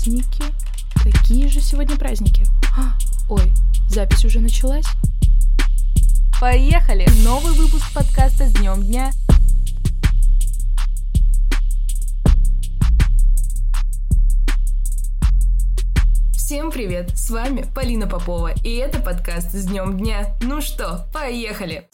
Праздники? Какие же сегодня праздники? А, ой, запись уже началась? Поехали! Новый выпуск подкаста с днем дня. Всем привет! С вами Полина Попова, и это подкаст с днем дня. Ну что, поехали!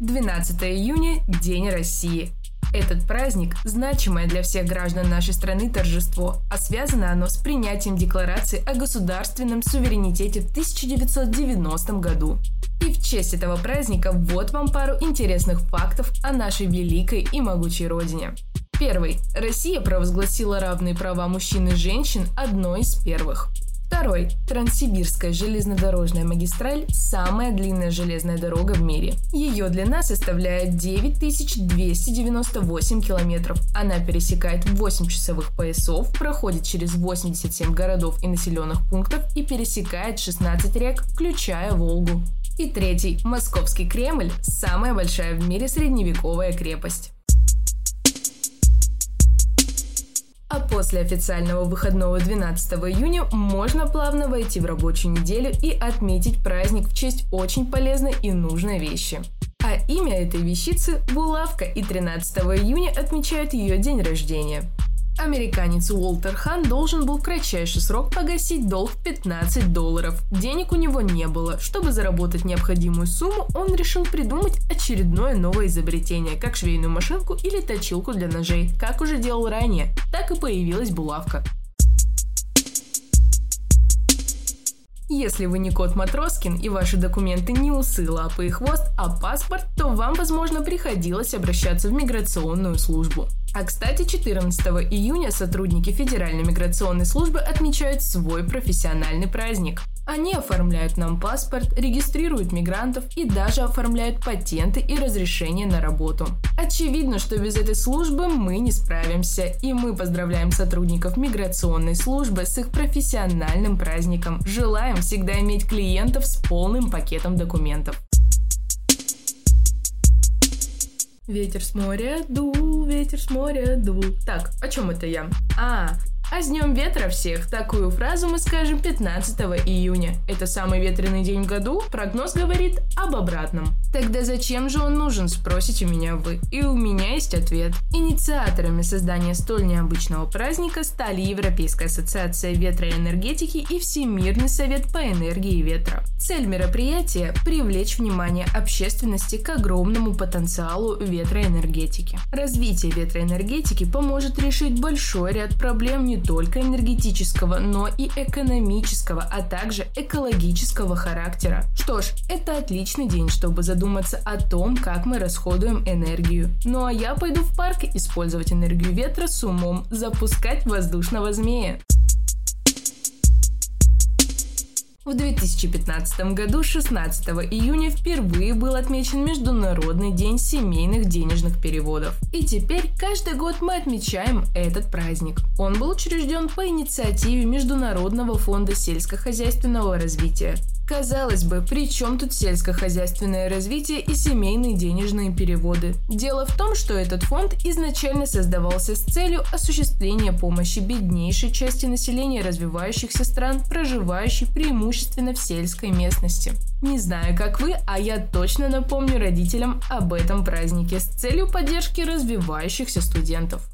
12 июня – День России. Этот праздник – значимое для всех граждан нашей страны торжество, а связано оно с принятием Декларации о государственном суверенитете в 1990 году. И в честь этого праздника вот вам пару интересных фактов о нашей великой и могучей родине. Первый. Россия провозгласила равные права мужчин и женщин одной из первых. Второй. Транссибирская железнодорожная магистраль – самая длинная железная дорога в мире. Ее длина составляет 9298 километров. Она пересекает 8 часовых поясов, проходит через 87 городов и населенных пунктов и пересекает 16 рек, включая Волгу. И третий. Московский Кремль – самая большая в мире средневековая крепость. После официального выходного 12 июня можно плавно войти в рабочую неделю и отметить праздник в честь очень полезной и нужной вещи. А имя этой вещицы – Булавка, и 13 июня отмечают ее день рождения. Американец Уолтер Хан должен был в кратчайший срок погасить долг в 15 долларов. Денег у него не было. Чтобы заработать необходимую сумму, он решил придумать очередное новое изобретение, как швейную машинку или точилку для ножей, как уже делал ранее. Так и появилась булавка. Если вы не кот Матроскин и ваши документы не усы, лапы и хвост, а паспорт, то вам, возможно, приходилось обращаться в миграционную службу. А кстати, 14 июня сотрудники Федеральной миграционной службы отмечают свой профессиональный праздник. Они оформляют нам паспорт, регистрируют мигрантов и даже оформляют патенты и разрешения на работу. Очевидно, что без этой службы мы не справимся, и мы поздравляем сотрудников миграционной службы с их профессиональным праздником. Желаем всегда иметь клиентов с полным пакетом документов. Ветер с моря дул, ветер с моря дул. Так, о чем это я? А, а с Днем Ветра всех! Такую фразу мы скажем 15 июня. Это самый ветреный день в году? Прогноз говорит об обратном. Тогда зачем же он нужен, спросите меня вы. И у меня есть ответ. Инициаторами создания столь необычного праздника стали Европейская ассоциация ветра и энергетики и Всемирный совет по энергии ветра. Цель мероприятия – привлечь внимание общественности к огромному потенциалу ветроэнергетики. Развитие ветроэнергетики поможет решить большой ряд проблем не только энергетического, но и экономического, а также экологического характера. Что ж, это отличный день, чтобы задуматься о том, как мы расходуем энергию. Ну а я пойду в парк использовать энергию ветра с умом, запускать воздушного змея. В 2015 году 16 июня впервые был отмечен Международный день семейных денежных переводов. И теперь каждый год мы отмечаем этот праздник. Он был учрежден по инициативе Международного фонда сельскохозяйственного развития. Казалось бы, при чем тут сельскохозяйственное развитие и семейные денежные переводы? Дело в том, что этот фонд изначально создавался с целью осуществления помощи беднейшей части населения развивающихся стран, проживающей преимущественно в сельской местности. Не знаю, как вы, а я точно напомню родителям об этом празднике с целью поддержки развивающихся студентов.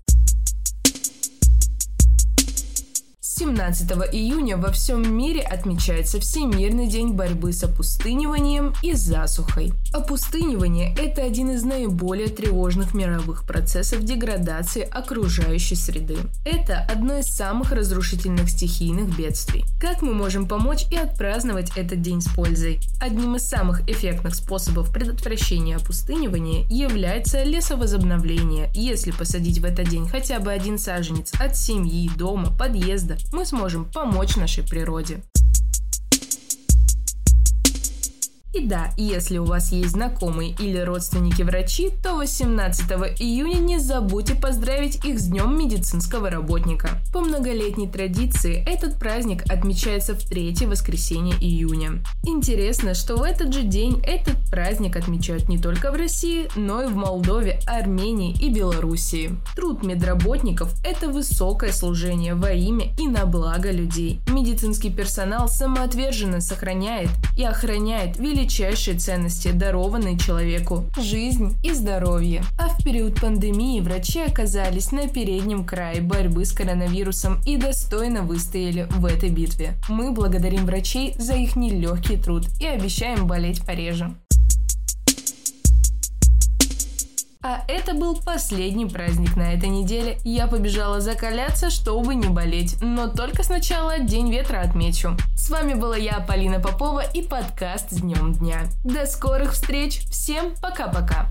17 июня во всем мире отмечается Всемирный день борьбы с опустыниванием и засухой. Опустынивание – это один из наиболее тревожных мировых процессов деградации окружающей среды. Это одно из самых разрушительных стихийных бедствий. Как мы можем помочь и отпраздновать этот день с пользой? Одним из самых эффектных способов предотвращения опустынивания является лесовозобновление. Если посадить в этот день хотя бы один саженец от семьи, дома, подъезда, мы сможем помочь нашей природе. И да, если у вас есть знакомые или родственники врачи, то 18 июня не забудьте поздравить их с Днем медицинского работника. По многолетней традиции этот праздник отмечается в третье воскресенье июня. Интересно, что в этот же день этот праздник отмечают не только в России, но и в Молдове, Армении и Белоруссии. Труд медработников – это высокое служение во имя и на благо людей. Медицинский персонал самоотверженно сохраняет и охраняет великолепие величайшие ценности, дарованные человеку – жизнь и здоровье. А в период пандемии врачи оказались на переднем крае борьбы с коронавирусом и достойно выстояли в этой битве. Мы благодарим врачей за их нелегкий труд и обещаем болеть пореже. А это был последний праздник на этой неделе. Я побежала закаляться, чтобы не болеть. Но только сначала День ветра отмечу. С вами была я, Полина Попова, и подкаст с днем дня. До скорых встреч. Всем пока-пока.